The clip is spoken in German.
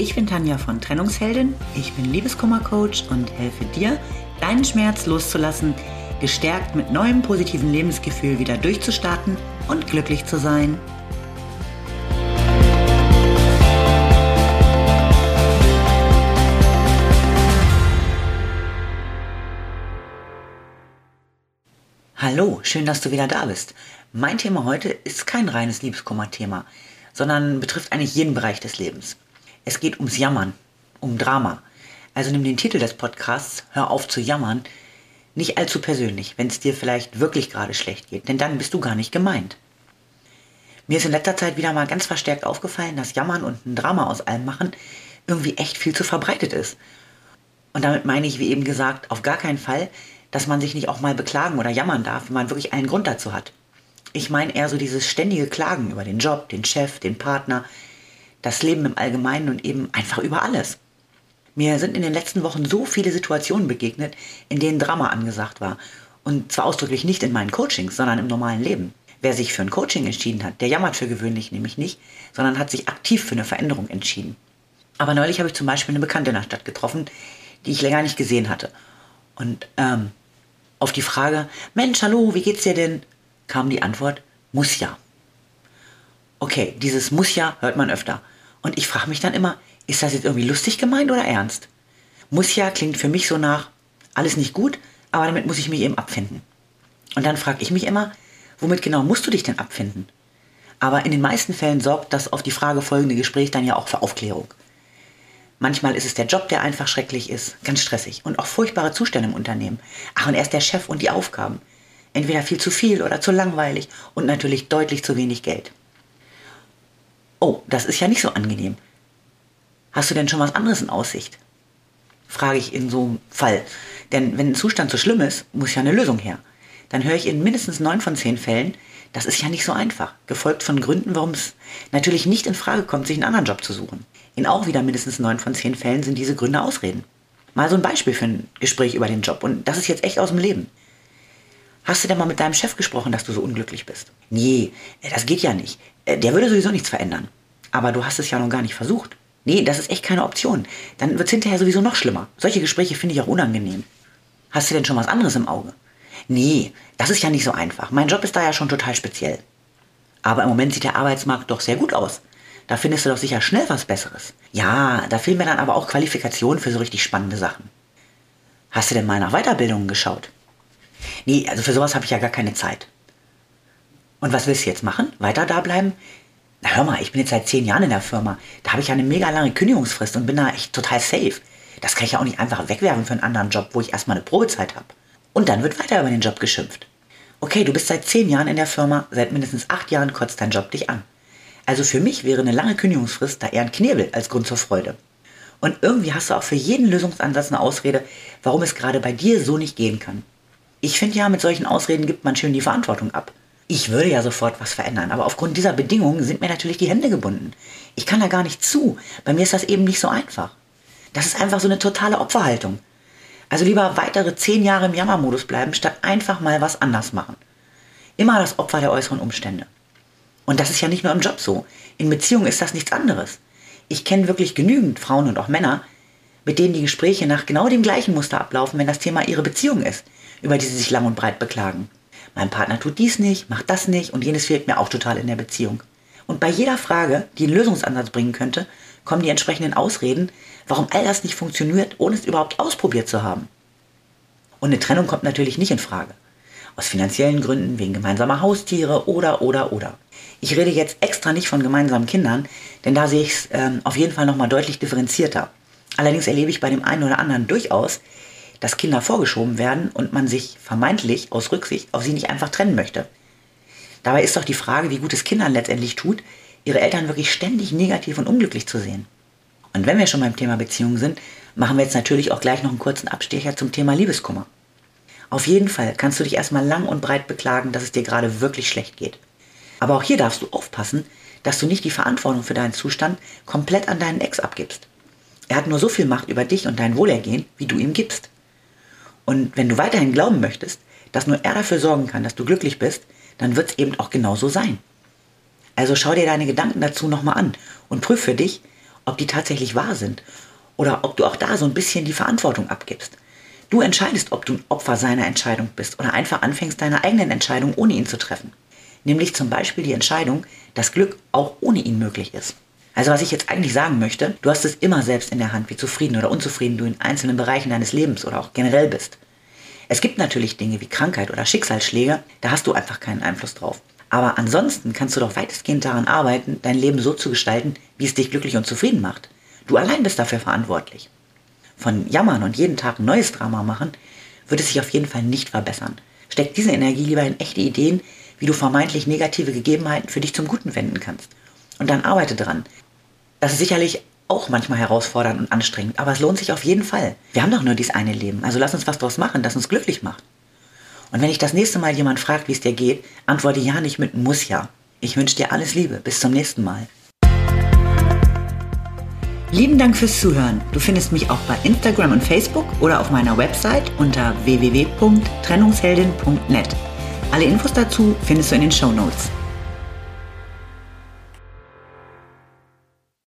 Ich bin Tanja von Trennungsheldin, ich bin Liebeskummercoach und helfe dir, deinen Schmerz loszulassen, gestärkt mit neuem positiven Lebensgefühl wieder durchzustarten und glücklich zu sein. Hallo, schön, dass du wieder da bist. Mein Thema heute ist kein reines Liebeskummer-Thema, sondern betrifft eigentlich jeden Bereich des Lebens. Es geht ums Jammern, um Drama. Also nimm den Titel des Podcasts, hör auf zu jammern, nicht allzu persönlich, wenn es dir vielleicht wirklich gerade schlecht geht, denn dann bist du gar nicht gemeint. Mir ist in letzter Zeit wieder mal ganz verstärkt aufgefallen, dass Jammern und ein Drama aus allem machen irgendwie echt viel zu verbreitet ist. Und damit meine ich, wie eben gesagt, auf gar keinen Fall, dass man sich nicht auch mal beklagen oder jammern darf, wenn man wirklich einen Grund dazu hat. Ich meine eher so dieses ständige Klagen über den Job, den Chef, den Partner, das Leben im Allgemeinen und eben einfach über alles. Mir sind in den letzten Wochen so viele Situationen begegnet, in denen Drama angesagt war. Und zwar ausdrücklich nicht in meinen Coachings, sondern im normalen Leben. Wer sich für ein Coaching entschieden hat, der jammert für gewöhnlich nämlich nicht, sondern hat sich aktiv für eine Veränderung entschieden. Aber neulich habe ich zum Beispiel eine Bekannte in der Stadt getroffen, die ich länger nicht gesehen hatte. Und ähm, auf die Frage, Mensch, hallo, wie geht's dir denn? kam die Antwort, muss ja. Okay, dieses muss ja hört man öfter. Und ich frage mich dann immer, ist das jetzt irgendwie lustig gemeint oder ernst? Muss ja klingt für mich so nach, alles nicht gut, aber damit muss ich mich eben abfinden. Und dann frage ich mich immer, womit genau musst du dich denn abfinden? Aber in den meisten Fällen sorgt das auf die Frage folgende Gespräch dann ja auch für Aufklärung. Manchmal ist es der Job, der einfach schrecklich ist, ganz stressig und auch furchtbare Zustände im Unternehmen. Ach, und er ist der Chef und die Aufgaben. Entweder viel zu viel oder zu langweilig und natürlich deutlich zu wenig Geld. Oh, das ist ja nicht so angenehm. Hast du denn schon was anderes in Aussicht? Frage ich in so einem Fall. Denn wenn ein Zustand so schlimm ist, muss ja eine Lösung her. Dann höre ich in mindestens neun von zehn Fällen, das ist ja nicht so einfach. Gefolgt von Gründen, warum es natürlich nicht in Frage kommt, sich einen anderen Job zu suchen. In auch wieder mindestens neun von zehn Fällen sind diese Gründe Ausreden. Mal so ein Beispiel für ein Gespräch über den Job. Und das ist jetzt echt aus dem Leben. Hast du denn mal mit deinem Chef gesprochen, dass du so unglücklich bist? Nee, das geht ja nicht. Äh, der würde sowieso nichts verändern. Aber du hast es ja noch gar nicht versucht. Nee, das ist echt keine Option. Dann wird es hinterher sowieso noch schlimmer. Solche Gespräche finde ich auch unangenehm. Hast du denn schon was anderes im Auge? Nee, das ist ja nicht so einfach. Mein Job ist da ja schon total speziell. Aber im Moment sieht der Arbeitsmarkt doch sehr gut aus. Da findest du doch sicher schnell was Besseres. Ja, da fehlen mir dann aber auch Qualifikationen für so richtig spannende Sachen. Hast du denn mal nach Weiterbildungen geschaut? Nee, also für sowas habe ich ja gar keine Zeit. Und was willst du jetzt machen? Weiter da bleiben? Na hör mal, ich bin jetzt seit zehn Jahren in der Firma. Da habe ich ja eine mega lange Kündigungsfrist und bin da echt total safe. Das kann ich ja auch nicht einfach wegwerfen für einen anderen Job, wo ich erstmal eine Probezeit habe. Und dann wird weiter über den Job geschimpft. Okay, du bist seit zehn Jahren in der Firma, seit mindestens acht Jahren kotzt dein Job dich an. Also für mich wäre eine lange Kündigungsfrist da eher ein Knebel als Grund zur Freude. Und irgendwie hast du auch für jeden Lösungsansatz eine Ausrede, warum es gerade bei dir so nicht gehen kann. Ich finde ja, mit solchen Ausreden gibt man schön die Verantwortung ab. Ich würde ja sofort was verändern, aber aufgrund dieser Bedingungen sind mir natürlich die Hände gebunden. Ich kann da gar nicht zu. Bei mir ist das eben nicht so einfach. Das ist einfach so eine totale Opferhaltung. Also lieber weitere zehn Jahre im Jammermodus bleiben, statt einfach mal was anders machen. Immer das Opfer der äußeren Umstände. Und das ist ja nicht nur im Job so. In Beziehungen ist das nichts anderes. Ich kenne wirklich genügend Frauen und auch Männer, mit denen die Gespräche nach genau dem gleichen Muster ablaufen, wenn das Thema ihre Beziehung ist, über die sie sich lang und breit beklagen. Mein Partner tut dies nicht, macht das nicht und jenes fehlt mir auch total in der Beziehung. Und bei jeder Frage, die einen Lösungsansatz bringen könnte, kommen die entsprechenden Ausreden, warum all das nicht funktioniert, ohne es überhaupt ausprobiert zu haben. Und eine Trennung kommt natürlich nicht in Frage. Aus finanziellen Gründen, wegen gemeinsamer Haustiere oder, oder, oder. Ich rede jetzt extra nicht von gemeinsamen Kindern, denn da sehe ich es ähm, auf jeden Fall nochmal deutlich differenzierter. Allerdings erlebe ich bei dem einen oder anderen durchaus, dass Kinder vorgeschoben werden und man sich vermeintlich aus Rücksicht auf sie nicht einfach trennen möchte. Dabei ist doch die Frage, wie gut es Kindern letztendlich tut, ihre Eltern wirklich ständig negativ und unglücklich zu sehen. Und wenn wir schon beim Thema Beziehungen sind, machen wir jetzt natürlich auch gleich noch einen kurzen Abstecher zum Thema Liebeskummer. Auf jeden Fall kannst du dich erstmal lang und breit beklagen, dass es dir gerade wirklich schlecht geht. Aber auch hier darfst du aufpassen, dass du nicht die Verantwortung für deinen Zustand komplett an deinen Ex abgibst. Er hat nur so viel Macht über dich und dein Wohlergehen, wie du ihm gibst. Und wenn du weiterhin glauben möchtest, dass nur er dafür sorgen kann, dass du glücklich bist, dann wird es eben auch genauso sein. Also schau dir deine Gedanken dazu nochmal an und prüf für dich, ob die tatsächlich wahr sind oder ob du auch da so ein bisschen die Verantwortung abgibst. Du entscheidest, ob du ein Opfer seiner Entscheidung bist oder einfach anfängst, deine eigenen Entscheidungen ohne ihn zu treffen. Nämlich zum Beispiel die Entscheidung, dass Glück auch ohne ihn möglich ist. Also was ich jetzt eigentlich sagen möchte, du hast es immer selbst in der Hand, wie zufrieden oder unzufrieden du in einzelnen Bereichen deines Lebens oder auch generell bist. Es gibt natürlich Dinge wie Krankheit oder Schicksalsschläge, da hast du einfach keinen Einfluss drauf. Aber ansonsten kannst du doch weitestgehend daran arbeiten, dein Leben so zu gestalten, wie es dich glücklich und zufrieden macht. Du allein bist dafür verantwortlich. Von Jammern und jeden Tag ein neues Drama machen, wird es sich auf jeden Fall nicht verbessern. Steck diese Energie lieber in echte Ideen, wie du vermeintlich negative Gegebenheiten für dich zum Guten wenden kannst. Und dann arbeite dran. Das ist sicherlich auch manchmal herausfordernd und anstrengend, aber es lohnt sich auf jeden Fall. Wir haben doch nur dieses eine Leben, also lass uns was draus machen, das uns glücklich macht. Und wenn ich das nächste Mal jemand fragt, wie es dir geht, antworte ja nicht mit muss ja. Ich wünsche dir alles Liebe. Bis zum nächsten Mal. Lieben Dank fürs Zuhören. Du findest mich auch bei Instagram und Facebook oder auf meiner Website unter www.trennungsheldin.net. Alle Infos dazu findest du in den Show Notes.